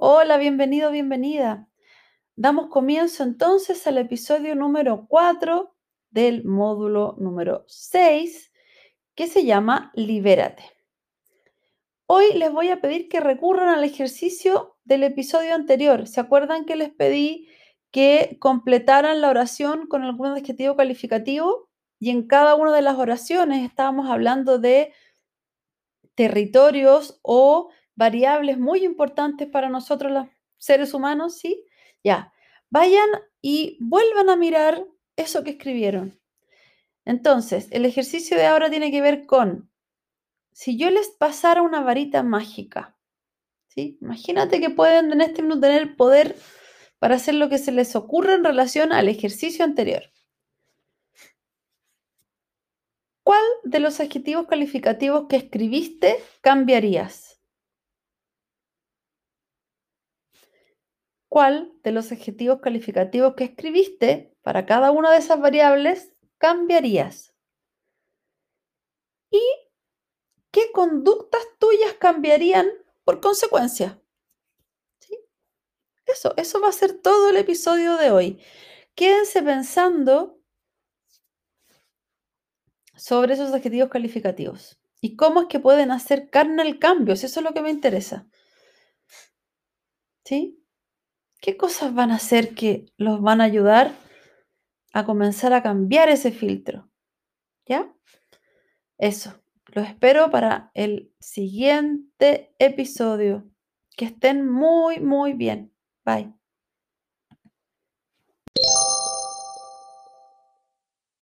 Hola, bienvenido, bienvenida. Damos comienzo entonces al episodio número 4 del módulo número 6 que se llama Libérate. Hoy les voy a pedir que recurran al ejercicio del episodio anterior. ¿Se acuerdan que les pedí que completaran la oración con algún adjetivo calificativo? Y en cada una de las oraciones estábamos hablando de territorios o variables muy importantes para nosotros los seres humanos, ¿sí? Ya, vayan y vuelvan a mirar eso que escribieron. Entonces, el ejercicio de ahora tiene que ver con, si yo les pasara una varita mágica, ¿sí? Imagínate que pueden en este minuto tener poder para hacer lo que se les ocurra en relación al ejercicio anterior. ¿Cuál de los adjetivos calificativos que escribiste cambiarías? Cuál de los adjetivos calificativos que escribiste para cada una de esas variables cambiarías. Y qué conductas tuyas cambiarían por consecuencia. Eso, eso va a ser todo el episodio de hoy. Quédense pensando sobre esos adjetivos calificativos y cómo es que pueden hacer carne al cambio, eso es lo que me interesa. ¿Sí? ¿Qué cosas van a hacer que los van a ayudar a comenzar a cambiar ese filtro? ¿Ya? Eso. Los espero para el siguiente episodio. Que estén muy, muy bien. Bye.